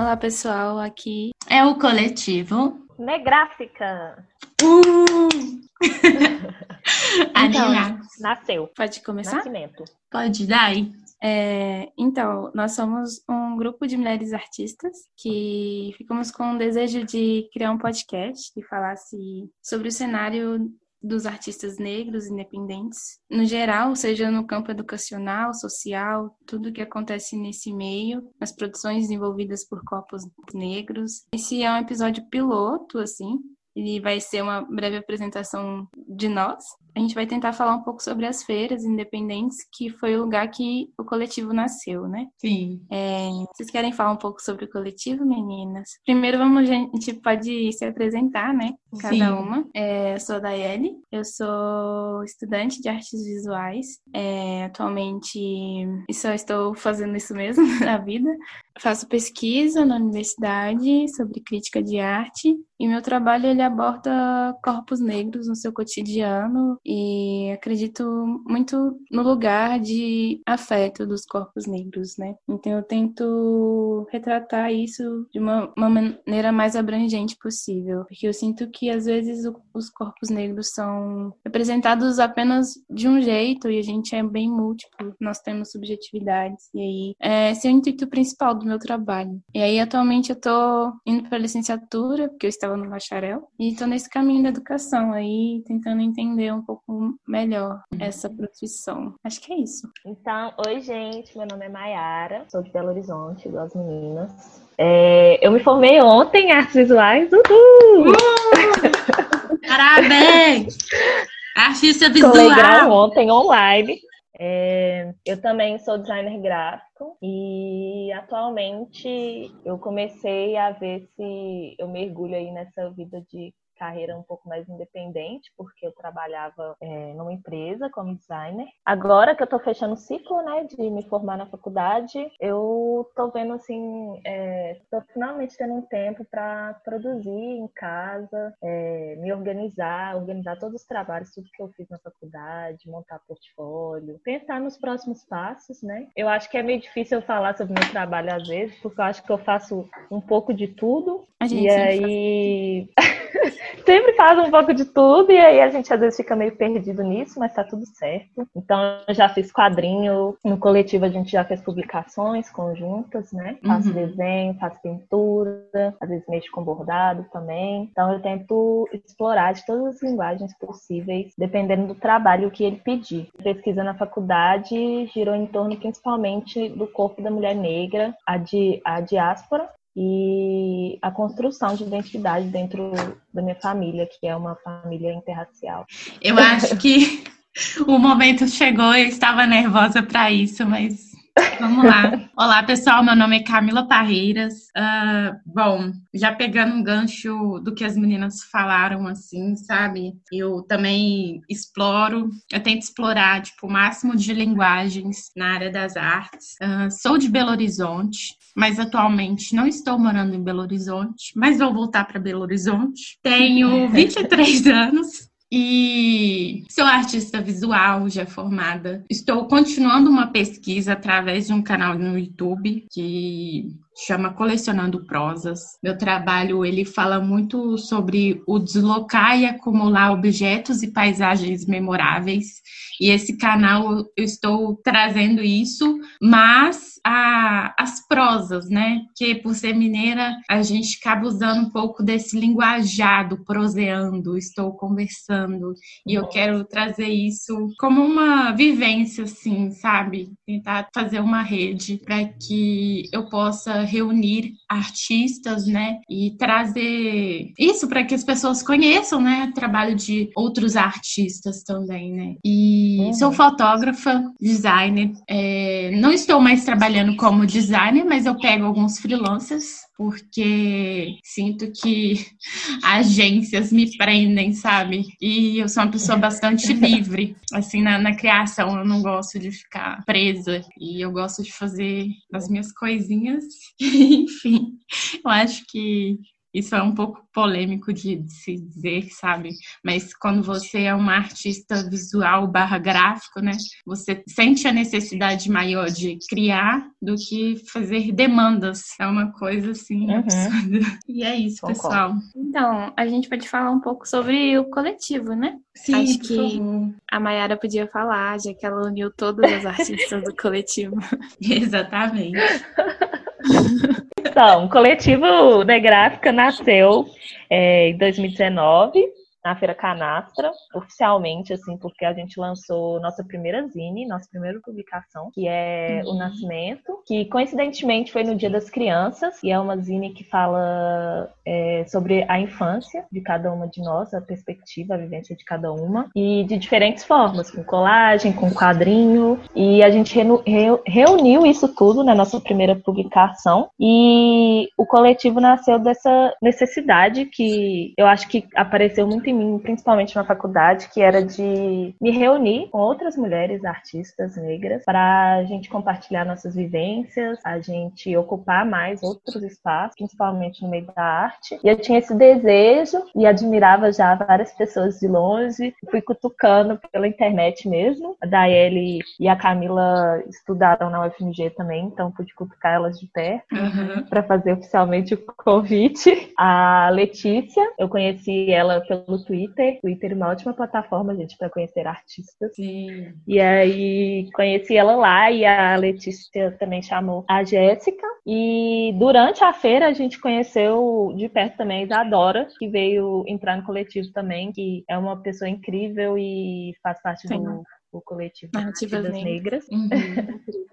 Olá, pessoal. Aqui é o coletivo Negráfica. Uh! então, nasceu. Pode começar? Nascimento. Pode dar aí. É, então, nós somos um grupo de mulheres artistas que ficamos com o desejo de criar um podcast que falasse sobre o cenário dos artistas negros independentes, no geral, seja no campo educacional, social, tudo que acontece nesse meio, as produções desenvolvidas por corpos negros. Esse é um episódio piloto, assim, e vai ser uma breve apresentação de nós. A gente vai tentar falar um pouco sobre as feiras independentes, que foi o lugar que o coletivo nasceu, né? Sim. É, vocês querem falar um pouco sobre o coletivo, meninas? Primeiro, vamos, a gente pode se apresentar, né? Cada Sim. uma. É, eu sou a Daiele, eu sou estudante de artes visuais. É, atualmente, só estou fazendo isso mesmo na vida. Faço pesquisa na universidade sobre crítica de arte e meu trabalho ele aborda corpos negros no seu cotidiano e acredito muito no lugar de afeto dos corpos negros, né? Então eu tento retratar isso de uma, uma maneira mais abrangente possível, porque eu sinto que às vezes o, os corpos negros são representados apenas de um jeito e a gente é bem múltiplo, nós temos subjetividades e aí é, esse é o intuito principal do meu trabalho. E aí atualmente eu tô indo para licenciatura, porque eu estava no bacharel, e tô nesse caminho da educação aí, tentando entender um pouco melhor essa profissão. Acho que é isso. Então, oi, gente. Meu nome é Mayara, sou de Belo Horizonte, igual as meninas. É, eu me formei ontem em artes visuais. Uhul! Uh! Parabéns! Artista visual! Colei grau ontem online. É, eu também sou designer gráfico e atualmente eu comecei a ver se eu mergulho aí nessa vida de carreira um pouco mais independente, porque eu trabalhava é, numa empresa como designer. Agora que eu tô fechando o ciclo, né, de me formar na faculdade, eu tô vendo assim, é, tô finalmente tendo um tempo para produzir em casa, é, me organizar, organizar todos os trabalhos, tudo que eu fiz na faculdade, montar portfólio, pensar nos próximos passos, né? Eu acho que é meio difícil eu falar sobre meu trabalho às vezes, porque eu acho que eu faço um pouco de tudo. A gente e aí sempre faz um pouco de tudo e aí a gente às vezes fica meio perdido nisso, mas tá tudo certo. Então eu já fiz quadrinho, no coletivo a gente já fez publicações conjuntas, né? Faço uhum. desenho, faço pintura, às vezes mexo com bordado também. Então eu tento explorar de todas as linguagens possíveis, dependendo do trabalho que ele pedir. Pesquisa na faculdade girou em torno principalmente do corpo da mulher negra, a, di a diáspora e a construção de identidade dentro da minha família, que é uma família interracial. Eu acho que o momento chegou, eu estava nervosa para isso, mas Vamos lá. Olá, pessoal. Meu nome é Camila Parreiras. Uh, bom, já pegando um gancho do que as meninas falaram, assim, sabe? Eu também exploro, eu tento explorar, tipo, o máximo de linguagens na área das artes. Uh, sou de Belo Horizonte, mas atualmente não estou morando em Belo Horizonte, mas vou voltar para Belo Horizonte. Tenho 23 anos. E sou artista visual, já formada. Estou continuando uma pesquisa através de um canal no YouTube que chama Colecionando Prosas. Meu trabalho ele fala muito sobre o deslocar e acumular objetos e paisagens memoráveis. E esse canal eu estou trazendo isso, mas a, as prosas, né? Que por ser mineira, a gente acaba usando um pouco desse linguajado, proseando, estou conversando, e eu quero trazer isso como uma vivência, assim, sabe? Tentar fazer uma rede para que eu possa reunir artistas, né? E trazer isso para que as pessoas conheçam, né? O trabalho de outros artistas também, né? E uhum. sou fotógrafa, designer, é, não estou mais trabalhando trabalhando como designer, mas eu pego alguns freelancers porque sinto que agências me prendem, sabe? E eu sou uma pessoa bastante livre, assim, na, na, criação. Eu não gosto de ficar presa e eu gosto de fazer as minhas coisinhas. Enfim, eu acho que isso é um pouco polêmico de, de, se dizer, sabe? Mas quando você é uma artista visual barra gráfico, né? Você sente a necessidade maior de criar do que fazer demandas. É uma coisa assim uhum. absurda. E é isso, Concordo. pessoal. Então, a gente pode falar um pouco sobre o coletivo, né? Sim, Acho que a Mayara podia falar, já que ela uniu todas as artistas do coletivo. Exatamente. Então, o coletivo Negráfica nasceu é, em 2019 na Feira Canastra, oficialmente, assim, porque a gente lançou nossa primeira zine, nossa primeira publicação, que é uhum. O Nascimento, que coincidentemente foi no Dia das Crianças, e é uma zine que fala é, sobre a infância de cada uma de nós, a perspectiva, a vivência de cada uma, e de diferentes formas, com colagem, com quadrinho, e a gente reuniu isso tudo na nossa primeira publicação, e o coletivo nasceu dessa necessidade que eu acho que apareceu muito em mim, principalmente na faculdade, que era de me reunir com outras mulheres artistas negras para a gente compartilhar nossas vivências, a gente ocupar mais outros espaços, principalmente no meio da arte. E eu tinha esse desejo e admirava já várias pessoas de longe, fui cutucando pela internet mesmo. A Daeli e a Camila estudaram na UFMG também, então pude cutucar elas de perto uhum. para fazer oficialmente o convite. A Letícia, eu conheci ela pelo Twitter. Twitter é uma ótima plataforma, gente, para conhecer artistas. Sim. E aí conheci ela lá e a Letícia também chamou a Jéssica. E durante a feira a gente conheceu de perto também a Isadora, que veio entrar no coletivo também, que é uma pessoa incrível e faz parte Sim. do, do coletivo Narrativas das Negras. Negras. Uhum.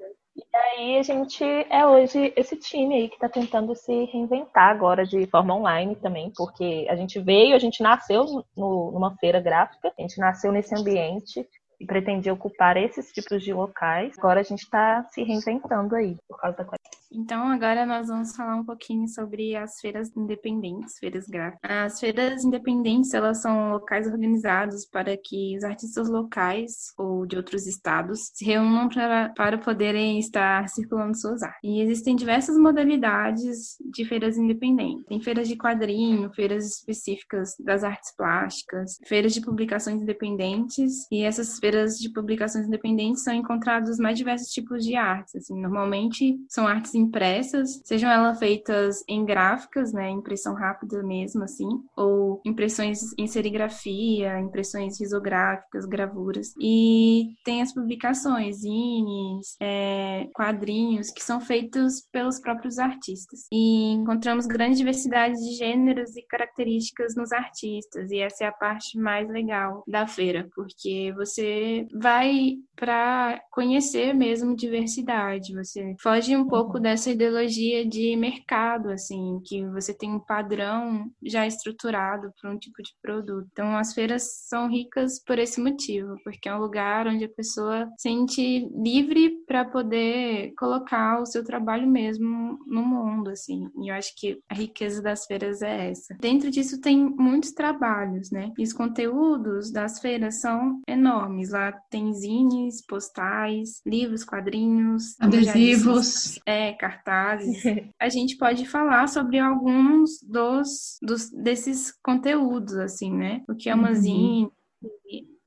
Aí a gente é hoje esse time aí que está tentando se reinventar agora de forma online também, porque a gente veio, a gente nasceu no, numa feira gráfica, a gente nasceu nesse ambiente e pretendia ocupar esses tipos de locais. Agora a gente está se reinventando aí por causa da então, agora nós vamos falar um pouquinho sobre as feiras independentes, feiras gráficas. As feiras independentes, elas são locais organizados para que os artistas locais ou de outros estados se reúnam para, para poderem estar circulando suas artes. E existem diversas modalidades de feiras independentes. Tem feiras de quadrinho, feiras específicas das artes plásticas, feiras de publicações independentes, e essas feiras de publicações independentes são encontrados os mais diversos tipos de artes. Assim, normalmente são artes impressas, sejam elas feitas em gráficas, né, impressão rápida mesmo, assim, ou impressões em serigrafia, impressões risográficas, gravuras. E tem as publicações, zines, é, quadrinhos, que são feitos pelos próprios artistas. E encontramos grande diversidade de gêneros e características nos artistas, e essa é a parte mais legal da feira, porque você vai para conhecer mesmo diversidade, você foge um pouco dessa ideologia de mercado, assim, que você tem um padrão já estruturado para um tipo de produto. Então, as feiras são ricas por esse motivo, porque é um lugar onde a pessoa sente livre para poder colocar o seu trabalho mesmo no mundo, assim. E eu acho que a riqueza das feiras é essa. Dentro disso tem muitos trabalhos, né? E os conteúdos das feiras são enormes. Lá tem zines, postais, livros, quadrinhos, adesivos, é, cartazes, a gente pode falar sobre alguns dos, dos desses conteúdos, assim, né? O que é uma uhum. zine,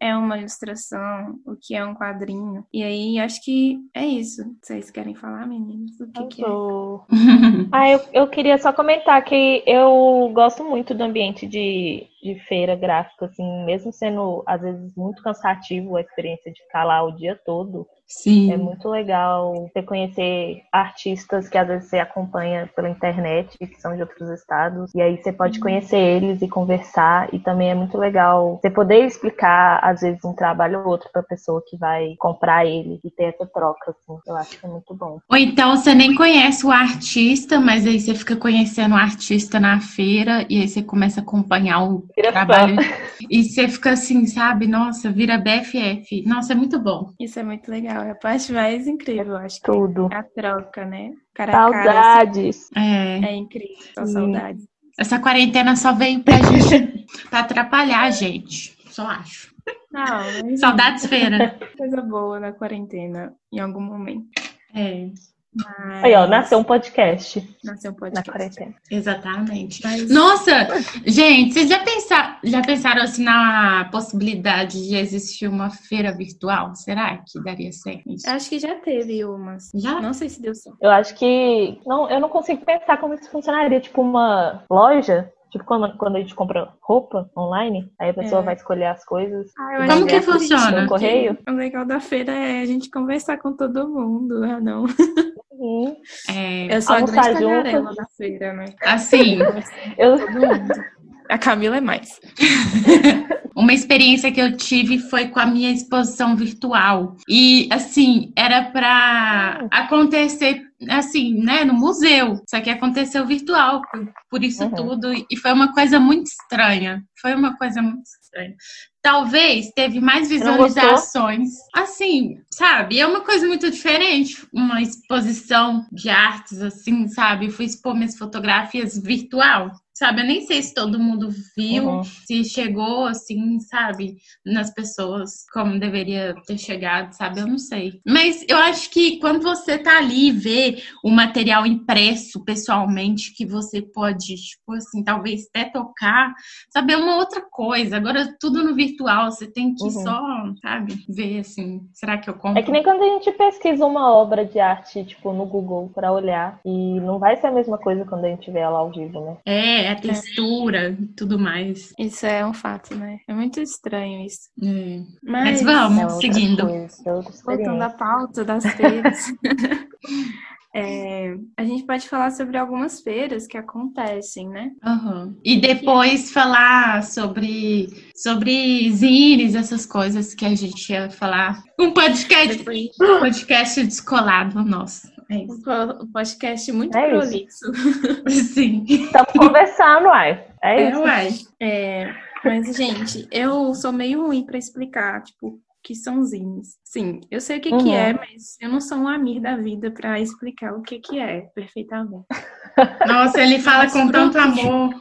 é uma ilustração, o que é um quadrinho. E aí, acho que é isso. Vocês querem falar, meninas? O que, que é? ah, eu, eu queria só comentar que eu gosto muito do ambiente de, de feira gráfica, assim, mesmo sendo, às vezes, muito cansativo a experiência de ficar lá o dia todo. Sim. É muito legal você conhecer artistas que às vezes você acompanha pela internet, que são de outros estados, e aí você pode uhum. conhecer eles e conversar, e também é muito legal você poder explicar, às vezes, um trabalho ou outro para a pessoa que vai comprar ele e ter essa troca, assim. Eu acho que é muito bom. Ou então você nem conhece o artista, mas aí você fica conhecendo o artista na feira, e aí você começa a acompanhar o vira trabalho. Fã. E você fica assim, sabe? Nossa, vira BFF. Nossa, é muito bom. Isso é muito legal é a parte mais incrível, acho. Tudo. É a troca, né? Cara saudades. Cara, assim. é. é incrível, só saudades. Essa quarentena só veio pra gente, pra atrapalhar a gente. Só acho. Não, Saudades feira. Coisa boa na quarentena, em algum momento. É. Mas... Aí, ó, nasceu um podcast. Nasceu um podcast. Na quarentena. Exatamente. Mas... Nossa, gente, vocês já pensaram, já pensaram assim na possibilidade de existir uma feira virtual? Será que daria certo isso? Acho que já teve umas. Já? Não sei se deu certo. Eu acho que. Não, eu não consigo pensar como isso funcionaria. Tipo, uma loja Tipo, quando, quando a gente compra roupa online, aí a pessoa é. vai escolher as coisas. Ah, Como que funciona? No correio? O legal da feira é a gente conversar com todo mundo, né? Não. Uhum. É, eu sou a grande tagarela da feira, né? Assim. eu... A Camila é mais. Uma experiência que eu tive foi com a minha exposição virtual. E, assim, era para acontecer, assim, né, no museu. Só que aconteceu virtual, por, isso uhum. tudo. E foi uma coisa muito estranha. Foi uma coisa muito estranha. Talvez teve mais visualizações. Assim, sabe? É uma coisa muito diferente. Uma exposição de artes, assim, sabe? fui expor minhas fotografias virtual sabe? Eu nem sei se todo mundo viu, uhum. se chegou assim, sabe, nas pessoas como deveria ter chegado, sabe? Eu não sei. Mas eu acho que quando você tá ali e vê o material impresso pessoalmente, que você pode, tipo assim, talvez até tocar, sabe? É uma outra coisa. Agora, tudo no virtual, você tem que uhum. só, sabe, ver assim, será que eu compro? É que nem quando a gente pesquisa uma obra de arte, tipo, no Google para olhar, e não vai ser a mesma coisa quando a gente vê ela ao vivo, né? É, a textura e tudo mais. Isso é um fato, né? É muito estranho isso. É. Mas, Mas, vamos, é seguindo. Coisa, Voltando à pauta das feiras. É, a gente pode falar sobre algumas feiras que acontecem, né? Uhum. E depois falar sobre, sobre zines, essas coisas que a gente ia falar. Um podcast, depois... podcast descolado nosso. É isso. Um podcast muito é prolixo. Sim. Estamos conversando, uai. É, é isso. Uai. É, mas, gente, eu sou meio ruim para explicar, tipo, que são zines. Sim, eu sei o que, uhum. que é, mas eu não sou um amigo da vida para explicar o que, que é perfeitamente. Nossa, ele fala com tanto amor,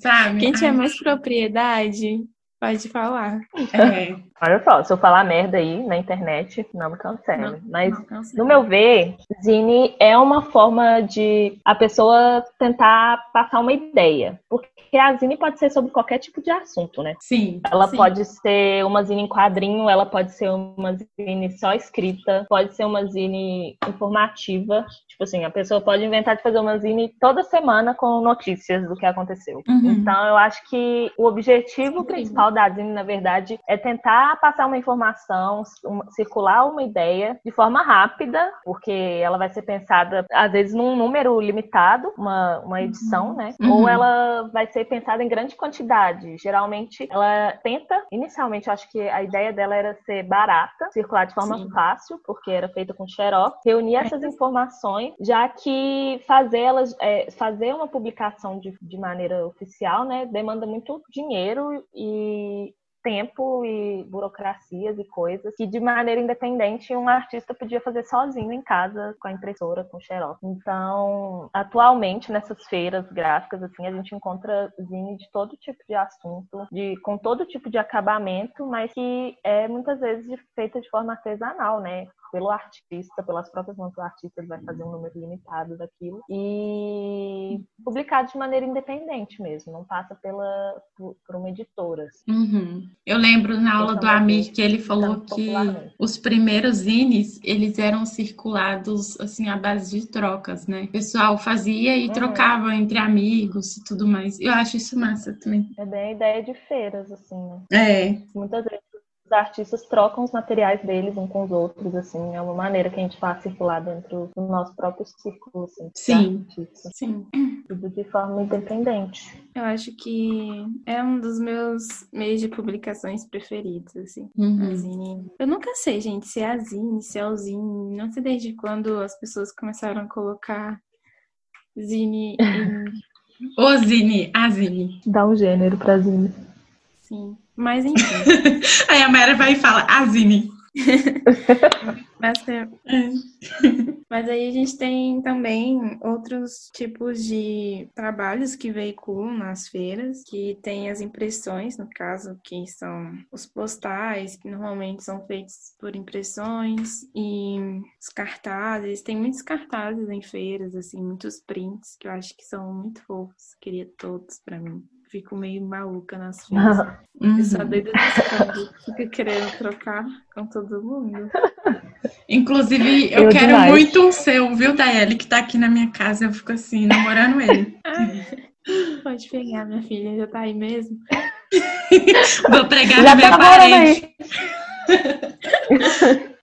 sabe? Quem tiver mais propriedade, pode falar. É. Olha só, se eu falar merda aí na internet, não me cancele. Mas, não no meu ver, Zine é uma forma de a pessoa tentar passar uma ideia. Porque a Zine pode ser sobre qualquer tipo de assunto, né? Sim. Ela sim. pode ser uma Zine em quadrinho, ela pode ser uma Zine só escrita, pode ser uma Zine informativa. Tipo assim, a pessoa pode inventar de fazer uma Zine toda semana com notícias do que aconteceu. Uhum. Então, eu acho que o objetivo sim. principal da Zine, na verdade, é tentar passar uma informação, uma, circular uma ideia de forma rápida, porque ela vai ser pensada, às vezes, num número limitado, uma, uma edição, uhum. né? Uhum. Ou ela vai ser pensada em grande quantidade. Geralmente, ela tenta, inicialmente, acho que a ideia dela era ser barata, circular de forma Sim. fácil, porque era feita com xerox, reunir essas informações, já que fazê-las, é, fazer uma publicação de, de maneira oficial, né, demanda muito dinheiro e tempo e burocracias e coisas que de maneira independente um artista podia fazer sozinho em casa com a impressora, com o xerox. Então, atualmente nessas feiras gráficas assim, a gente encontra zine de todo tipo de assunto, de com todo tipo de acabamento, mas que é muitas vezes feita de forma artesanal, né? pelo artista, pelas próprias mãos do artista, ele vai fazer um número limitado daquilo e publicado de maneira independente mesmo, não passa pela por, por uma editora. Assim. Uhum. Eu lembro na aula do Amir que ele falou que os primeiros zines eles eram circulados assim à base de trocas, né? O pessoal fazia e uhum. trocava entre amigos e tudo mais. Eu acho isso massa também. É bem a ideia de feiras assim. Né? É. Muitas vezes artistas trocam os materiais deles uns com os outros, assim, é uma maneira que a gente faz circular dentro do nosso próprio círculo, assim, sim, sim, tudo de forma independente. Eu acho que é um dos meus meios de publicações preferidos, assim, uhum. Eu nunca sei, gente, se é a Zine, se é o Zine, não sei desde quando as pessoas começaram a colocar Zine em... O Zine, a Zine. Dá um gênero pra Zine. Sim. Mas enfim. Aí a Mera vai e fala, Azine. Bastante. É. Mas aí a gente tem também outros tipos de trabalhos que veiculam nas feiras, que tem as impressões, no caso, que são os postais, que normalmente são feitos por impressões, e os cartazes. Tem muitos cartazes em feiras, assim, muitos prints, que eu acho que são muito fofos. Queria todos para mim fico meio maluca nas feiras. Uhum. Eu sou doida fica querendo trocar com todo mundo. Inclusive, eu, eu quero demais. muito um seu, viu, Daiele, que tá aqui na minha casa. Eu fico assim, namorando ele. pode pegar, minha filha, já tá aí mesmo. Vou pregar já na minha tá parede.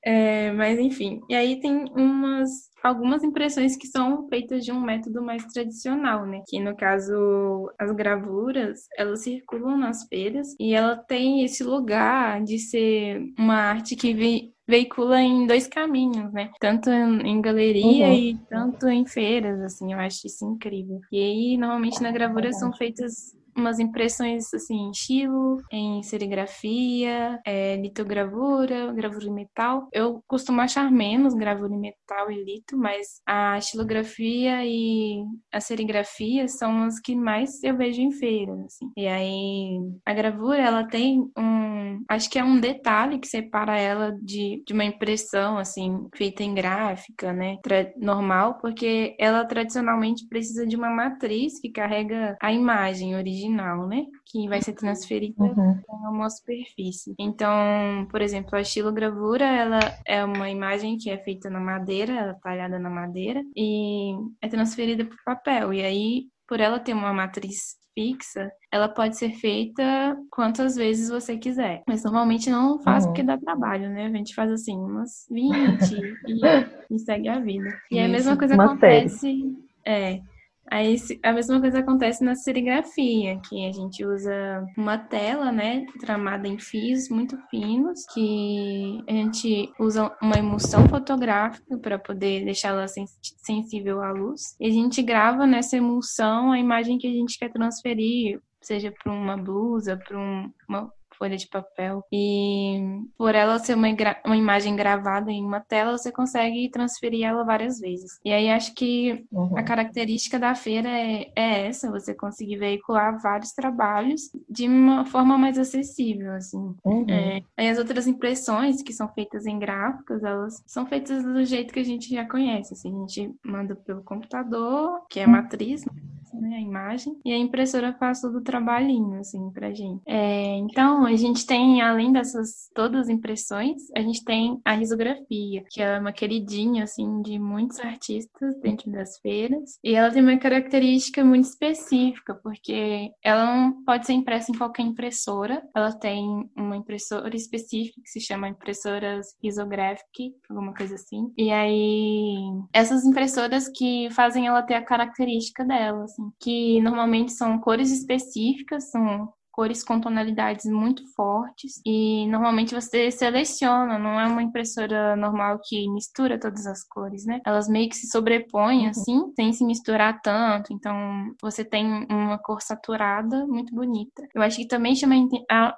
É, mas enfim, e aí tem umas algumas impressões que são feitas de um método mais tradicional, né? Que no caso as gravuras, elas circulam nas feiras e ela tem esse lugar de ser uma arte que ve veicula em dois caminhos, né? Tanto em galeria uhum. e tanto em feiras, assim, eu acho isso incrível. E aí, normalmente na gravura são feitas umas impressões assim em estilo, em serigrafia, é, litogravura, gravura em metal. Eu costumo achar menos gravura em metal e lito, mas a estilografia e a serigrafia são as que mais eu vejo em feiras, assim. E aí a gravura ela tem um, acho que é um detalhe que separa ela de, de uma impressão assim feita em gráfica, né, normal, porque ela tradicionalmente precisa de uma matriz que carrega a imagem original original, né? Que vai ser transferida uhum. para uma superfície. Então, por exemplo, a estilogravura, ela é uma imagem que é feita na madeira, ela é talhada na madeira e é transferida para o papel. E aí, por ela ter uma matriz fixa, ela pode ser feita quantas vezes você quiser. Mas normalmente não faz uhum. porque dá trabalho, né? A gente faz assim, umas 20 e, e segue a vida. E a mesma coisa acontece. Série. É, Aí a mesma coisa acontece na serigrafia, que a gente usa uma tela, né, tramada em fios muito finos, que a gente usa uma emulsão fotográfica para poder deixá-la sensível à luz. E a gente grava nessa emulsão a imagem que a gente quer transferir, seja para uma blusa, para um, uma folha de papel. E por ela ser uma, uma imagem gravada em uma tela, você consegue transferir ela várias vezes. E aí acho que uhum. a característica da feira é, é, essa, você conseguir veicular vários trabalhos de uma forma mais acessível, assim. Uhum. É, aí as outras impressões que são feitas em gráficos, elas são feitas do jeito que a gente já conhece, assim, a gente manda pelo computador, que é a matriz, né, a imagem, e a impressora faz todo o trabalhinho, assim, pra gente. É, então, a gente tem, além dessas todas as impressões, a gente tem a risografia, que é uma queridinha, assim, de muitos artistas dentro das feiras, e ela tem uma característica muito específica, porque ela não pode ser impressa em qualquer impressora, ela tem uma impressora específica que se chama impressoras risographic, alguma coisa assim, e aí essas impressoras que fazem ela ter a característica dela, assim, que normalmente são cores específicas, são cores com tonalidades muito fortes e normalmente você seleciona, não é uma impressora normal que mistura todas as cores, né? Elas meio que se sobrepõem uhum. assim, sem se misturar tanto, então você tem uma cor saturada muito bonita. Eu acho que também chama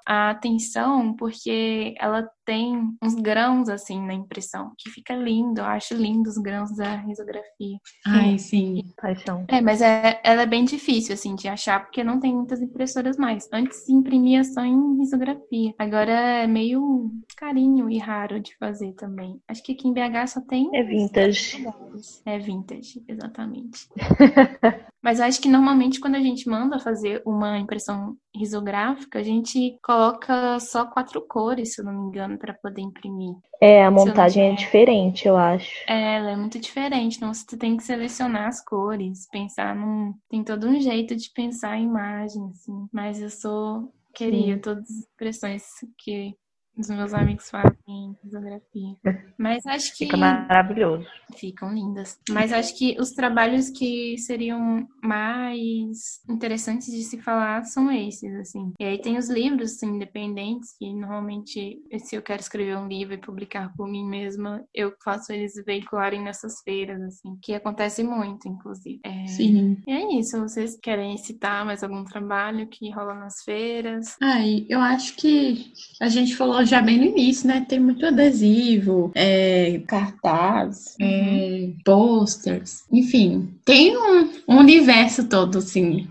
a atenção porque ela tem uns grãos assim na impressão, que fica lindo. Eu acho lindo os grãos da risografia. Ai, sim, paixão. É, mas é, ela é bem difícil assim de achar porque não tem muitas impressoras mais. Antes se imprimia só em risografia. Agora é meio carinho e raro de fazer também. Acho que aqui em BH só tem É vintage. É vintage, exatamente. mas eu acho que normalmente quando a gente manda fazer uma impressão risográfica, a gente coloca só quatro cores, se eu não me engano, para poder imprimir. É, a montagem é diferente, eu acho. É, ela é muito diferente. Então você tem que selecionar as cores, pensar num. Tem todo um jeito de pensar a imagem, assim. Mas eu sou. Queria Sim. todas as expressões que os meus amigos fazem em risografia. Mas acho que. Fica maravilhoso. Ficam lindas. Mas acho que os trabalhos que seriam mais interessantes de se falar são esses, assim. E aí tem os livros assim, independentes, que normalmente, se eu quero escrever um livro e publicar por mim mesma, eu faço eles veicularem nessas feiras, assim, que acontece muito, inclusive. É... Sim. E é isso. Vocês querem citar mais algum trabalho que rola nas feiras? Ai, eu acho que a gente falou falou já bem no início, né? Tem muito adesivo, é, cartaz, é, uhum. é, posters, enfim, tem um, um universo todo, assim,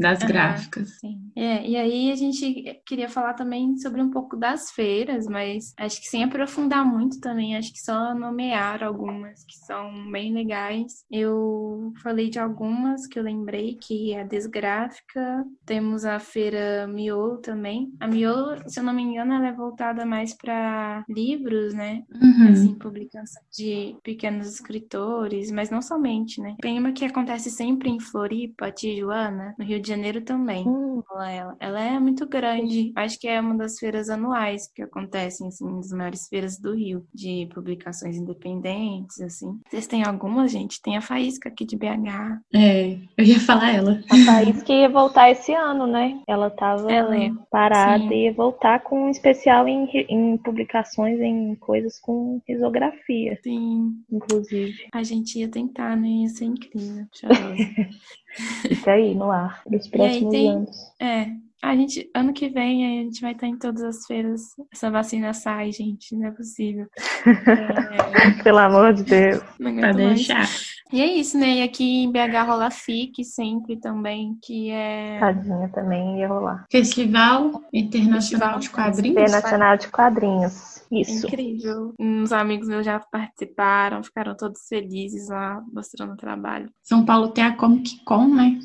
das gráficas. Sim. É, e aí a gente queria falar também sobre um pouco das feiras, mas acho que sem aprofundar muito também, acho que só nomear algumas que são bem legais. Eu falei de algumas que eu lembrei, que é a Desgráfica, temos a feira Miolo também. A Miolo, se eu não me engano, ela é voltada mais para livros, né? Uhum. Assim, publicação de pequenos escritores, mas não somente, né? Tem uma que acontece sempre em Floripa, Tijuana, no Rio de Janeiro também. Uhum ela. Ela é muito grande. Acho que é uma das feiras anuais que acontecem, assim, das maiores feiras do Rio, de publicações independentes, assim. Vocês têm alguma, gente? Tem a Faísca aqui de BH. É, eu ia falar ela. A Faísca ia voltar esse ano, né? Ela tava ela é. parada Sim. e ia voltar com um especial em, em publicações, em coisas com risografia. Sim. Inclusive. A gente ia tentar, né? Ia ser incrível. Fica aí no ar, nos próximos tem, anos. É, a gente, ano que vem, a gente vai estar em todas as feiras. Essa vacina sai, gente, não é possível. É... Pelo amor de Deus. Não pra deixar. E é isso, né? E aqui em BH rola FIC sempre também, que é. Tadinha também ia rolar. Festival Internacional Festival de Quadrinhos. Internacional de Quadrinhos. Isso. Incrível. Uns amigos meus já participaram, ficaram todos felizes lá, mostrando o trabalho. São Paulo tem a Comic Con, né?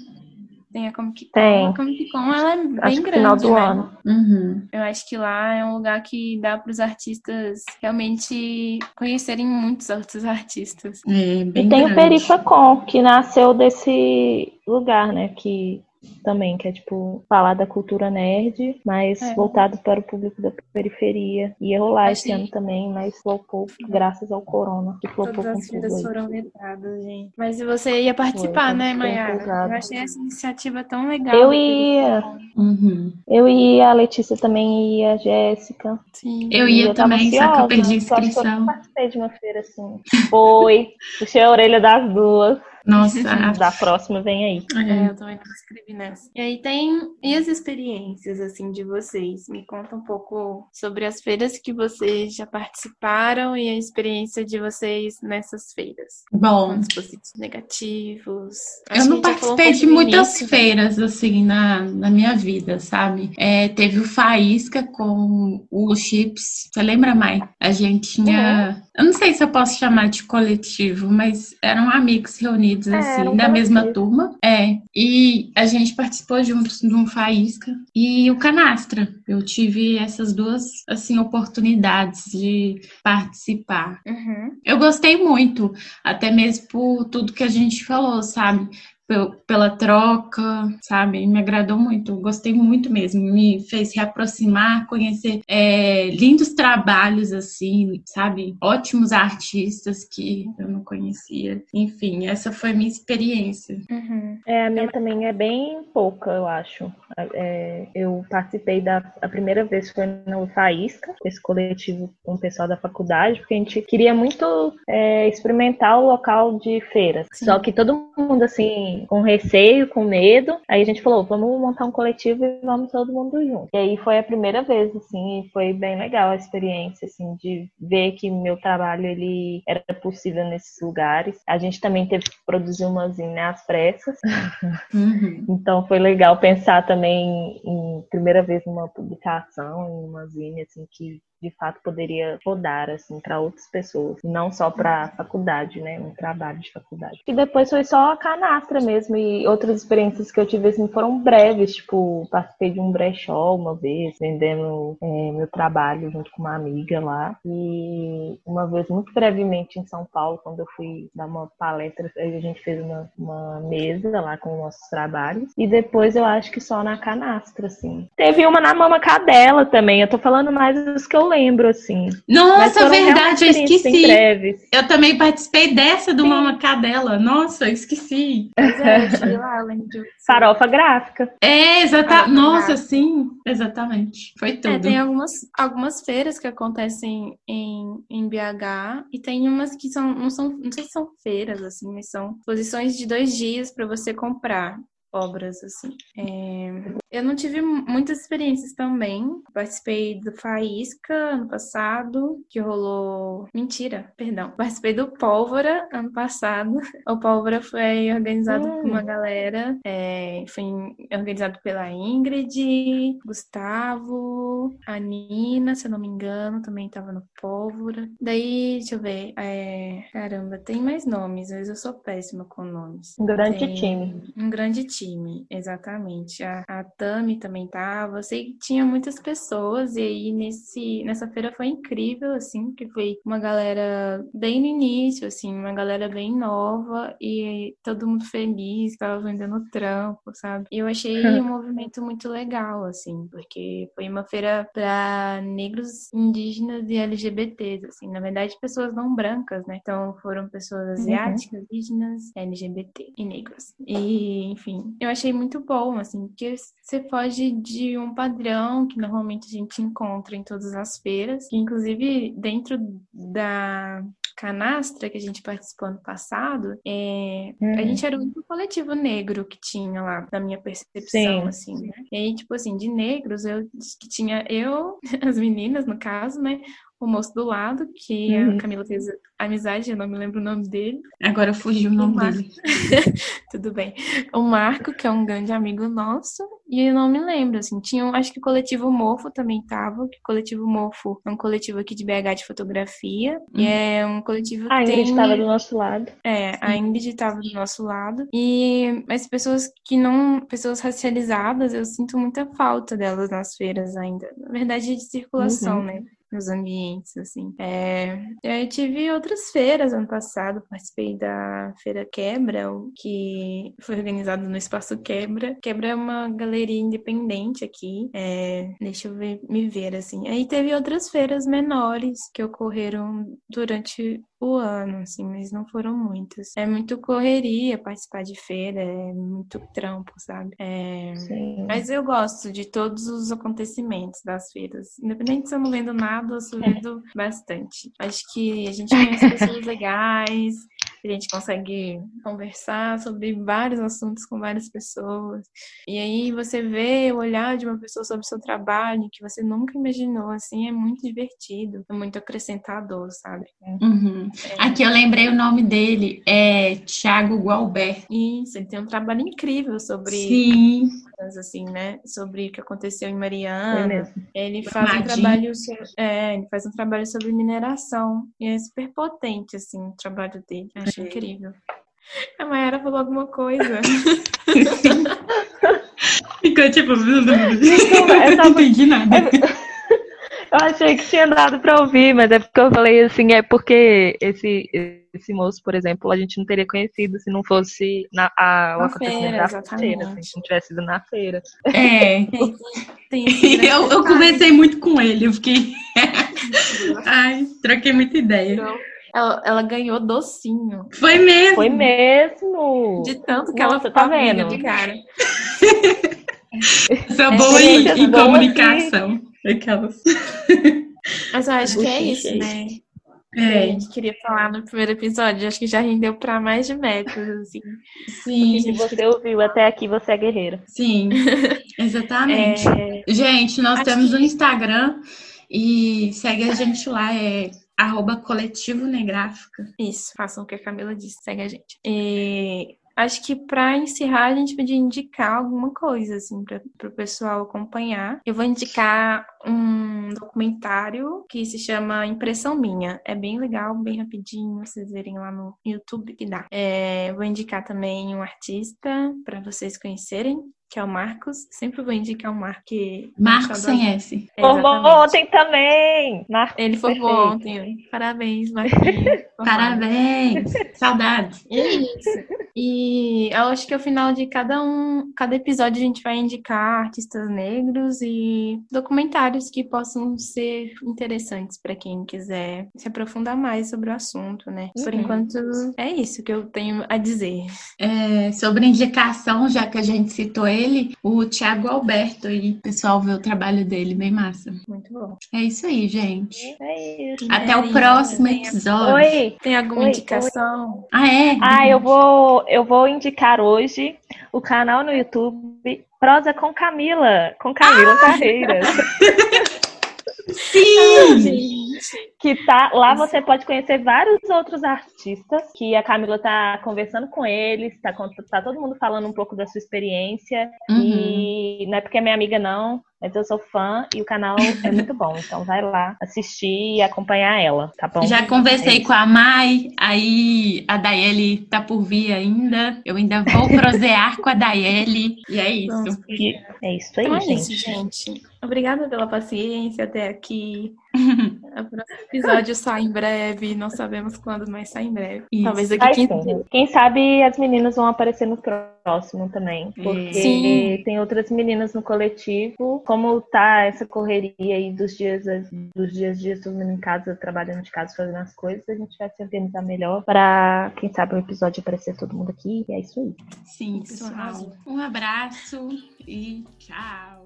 Tem a Comic Con. Tem. A Comic Con ela é bem acho grande, final do né? ano. Uhum. Eu acho que lá é um lugar que dá para os artistas realmente conhecerem muitos outros artistas. É, bem e tem grande. o Perifacon, que nasceu desse lugar, né? Que também, que é tipo falar da cultura nerd, mas é. voltado para o público da periferia. Ia rolar esse ano também, mas flopou graças ao corona, que flopou Todas as vidas foram vetadas, gente. Mas você ia participar, Foi, né, Mayara? Eu achei essa iniciativa tão legal. Eu ia. Uhum. Eu ia, a Letícia também ia, a Jéssica. Sim. Eu ia também, ansiosa, só que eu perdi a inscrição. Só que eu participei de uma feira assim. Foi. Puxei a orelha das duas. Nossa, da próxima vem aí. É, eu também me inscrevi nessa. E aí tem. E as experiências, assim, de vocês? Me conta um pouco sobre as feiras que vocês já participaram e a experiência de vocês nessas feiras. Bom. Pontos positivos, negativos. Acho eu não participei um de muitas início, feiras, né? assim, na, na minha vida, sabe? É, teve o Faísca com o Chips. Você lembra, Mai? A gente tinha. Uhum. Eu não sei se eu posso chamar de coletivo, mas eram amigos reunidos reunidos, é, assim, da mesma turma. É. E a gente participou juntos de um Faísca e o Canastra. Eu tive essas duas, assim, oportunidades de participar. Uhum. Eu gostei muito, até mesmo por tudo que a gente falou, sabe? Pela troca, sabe? Me agradou muito, gostei muito mesmo. Me fez reaproximar, conhecer é, lindos trabalhos, assim, sabe? Ótimos artistas que eu não conhecia. Enfim, essa foi minha experiência. Uhum. É, a minha também é bem pouca, eu acho. É, eu participei da a primeira vez foi no Faísca, esse coletivo com o pessoal da faculdade, porque a gente queria muito é, experimentar o local de feiras. Sim. Só que todo mundo, assim, com receio, com medo. Aí a gente falou, vamos montar um coletivo e vamos todo mundo junto. E aí foi a primeira vez, assim, e foi bem legal a experiência, assim, de ver que meu trabalho, ele era possível nesses lugares. A gente também teve que produzir uma zine às pressas. Uhum. então foi legal pensar também em primeira vez numa publicação, em uma zine, assim, que de fato poderia rodar assim para outras pessoas, não só para faculdade, né, um trabalho de faculdade. E depois foi só a canastra mesmo e outras experiências que eu tive assim foram breves, tipo participei de um brechó uma vez vendendo é, meu trabalho junto com uma amiga lá e uma vez muito brevemente em São Paulo quando eu fui dar uma palestra a gente fez uma, uma mesa lá com nossos trabalhos e depois eu acho que só na canastra assim. Teve uma na Mama Cadela também. Eu tô falando mais dos que eu lembro, assim. Nossa, verdade, eu esqueci. Eu também participei dessa do Sim. Mama Cadela. Nossa, eu esqueci. Farofa gráfica. É, exatamente. Nossa, gráfica. sim, exatamente. Foi é, tudo. É, tem algumas, algumas feiras que acontecem em, em BH e tem umas que são não, são, não sei se são feiras, assim, mas são posições de dois dias para você comprar obras, assim. É... Eu não tive muitas experiências também. Participei do Faísca ano passado, que rolou. Mentira, perdão. Participei do Pólvora ano passado. O Pólvora foi organizado hum. por uma galera. É, foi organizado pela Ingrid, Gustavo, a Nina, se eu não me engano, também tava no Pólvora. Daí, deixa eu ver. É, caramba, tem mais nomes, mas eu sou péssima com nomes. Um grande tem, time. Um grande time, exatamente. A, a Tami também tava. Eu sei que tinha muitas pessoas, e aí nesse, nessa feira foi incrível, assim, que foi uma galera bem no início, assim, uma galera bem nova e todo mundo feliz, tava vendendo trampo, sabe? E eu achei um movimento muito legal, assim, porque foi uma feira para negros, indígenas e LGBTs, assim, na verdade, pessoas não brancas, né? Então foram pessoas uhum. asiáticas, uhum. indígenas, LGBT e negros. E, enfim, eu achei muito bom, assim, porque você foge de um padrão que normalmente a gente encontra em todas as feiras, que inclusive dentro da canastra que a gente participou no passado, é, a gente era o único coletivo negro que tinha lá, na minha percepção, Sim. assim, né? E aí, tipo assim, de negros, eu que tinha eu, as meninas, no caso, né? O moço do lado, que uhum. a Camila fez amizade, eu não me lembro o nome dele. Agora fugiu o nome dele. Tudo bem. O Marco, que é um grande amigo nosso, e eu não me lembro, assim, tinha, acho que o coletivo Mofo também tava, que o coletivo Mofo é um coletivo aqui de BH de fotografia, uhum. e é um coletivo A Ingrid estava tem... do nosso lado. É, a Ingrid estava do nosso lado, e mas pessoas que não, pessoas racializadas, eu sinto muita falta delas nas feiras ainda. Na verdade, de circulação, uhum. né? Nos ambientes, assim. É, eu tive outras feiras ano passado, participei da Feira Quebra, que foi organizado no Espaço Quebra. Quebra é uma galeria independente aqui, é, deixa eu ver, me ver, assim. Aí teve outras feiras menores que ocorreram durante o ano, assim, mas não foram muitas. É muito correria participar de feira, é muito trampo, sabe? É... Mas eu gosto de todos os acontecimentos das feiras. Independente se eu não vendo nada, eu vendo bastante. Acho que a gente conhece pessoas legais, a gente consegue conversar sobre vários assuntos com várias pessoas. E aí você vê o olhar de uma pessoa sobre o seu trabalho que você nunca imaginou, assim, é muito divertido, é muito acrescentador, sabe? Uhum. É. Aqui eu lembrei o nome dele, é Thiago Gualber. Isso, ele tem um trabalho incrível sobre Sim assim, né? Sobre o que aconteceu em Mariana. É ele faz um trabalho sobre, é, ele faz um trabalho sobre mineração. E é super potente, assim, o trabalho dele. Acho incrível. A Mayara falou alguma coisa. Ficou tipo. eu não entendi nada. Eu achei que tinha dado para ouvir, mas é porque eu falei assim, é porque esse, esse moço, por exemplo, a gente não teria conhecido se não fosse na, a, o na acontecimento feira, da feira, se a gente não tivesse ido na feira. É. eu, eu conversei muito com ele, eu fiquei. Ai, troquei muita ideia. Ela, ela, ganhou docinho. Foi mesmo. Foi mesmo. De tanto que Nossa, ela tá vendo de cara. Sou boa em, em comunicação. Aquelas. Mas eu acho que é isso, né? É. A gente queria falar no primeiro episódio, acho que já rendeu para mais de metros, assim. Sim. Se você ouviu até aqui, você é guerreiro. Sim, exatamente. É... Gente, nós acho temos que... um Instagram e segue a gente lá, é arroba coletivo negráfica. Isso, façam o que a Camila disse, segue a gente. E Acho que para encerrar, a gente podia indicar alguma coisa, assim, para o pessoal acompanhar. Eu vou indicar um documentário que se chama Impressão Minha. É bem legal, bem rapidinho, vocês verem lá no YouTube que dá. É, vou indicar também um artista para vocês conhecerem, que é o Marcos. Sempre vou indicar um Marcos que. Marcos sem S. É, formou ontem também! Marcos Ele formou ontem. Parabéns, Marquinhos. Parabéns! Saudades! Isso. E eu acho que ao final de cada um, cada episódio a gente vai indicar artistas negros e documentários que possam ser interessantes para quem quiser se aprofundar mais sobre o assunto, né? Por uhum. enquanto, é isso que eu tenho a dizer. É, sobre indicação, já que a gente citou ele, o Thiago Alberto, e o pessoal vê o trabalho dele, bem massa. Muito bom. É isso aí, gente. É isso. Até o próximo episódio. Oi. Tem alguma oi, indicação? Oi. Ah, é? Ah, eu vou, eu vou indicar hoje o canal no YouTube Prosa com Camila, com Camila ah! Carreiras. Sim! que tá lá você pode conhecer vários outros artistas que a Camila tá conversando com eles, tá, tá todo mundo falando um pouco da sua experiência uhum. e não é porque é minha amiga não, mas eu sou fã e o canal é muito bom. Então vai lá assistir e acompanhar ela, tá bom? Já conversei é com a Mai, aí a Daiele tá por vir ainda. Eu ainda vou prosear com a Daiele. E é isso. É isso aí, então é gente. Isso, gente. Obrigada pela paciência até aqui. o próximo episódio sai em breve, não sabemos quando, mas sai em breve. Isso. Talvez daqui a 15 dias. Quem sabe as meninas vão aparecer no próximo também, porque Sim. tem outras meninas no coletivo. Como tá essa correria aí dos dias dos dias dias todo mundo em casa, trabalhando de casa, fazendo as coisas, a gente vai se organizar melhor para quem sabe o episódio aparecer todo mundo aqui. E é isso aí. Sim, pessoal. Um abraço e tchau.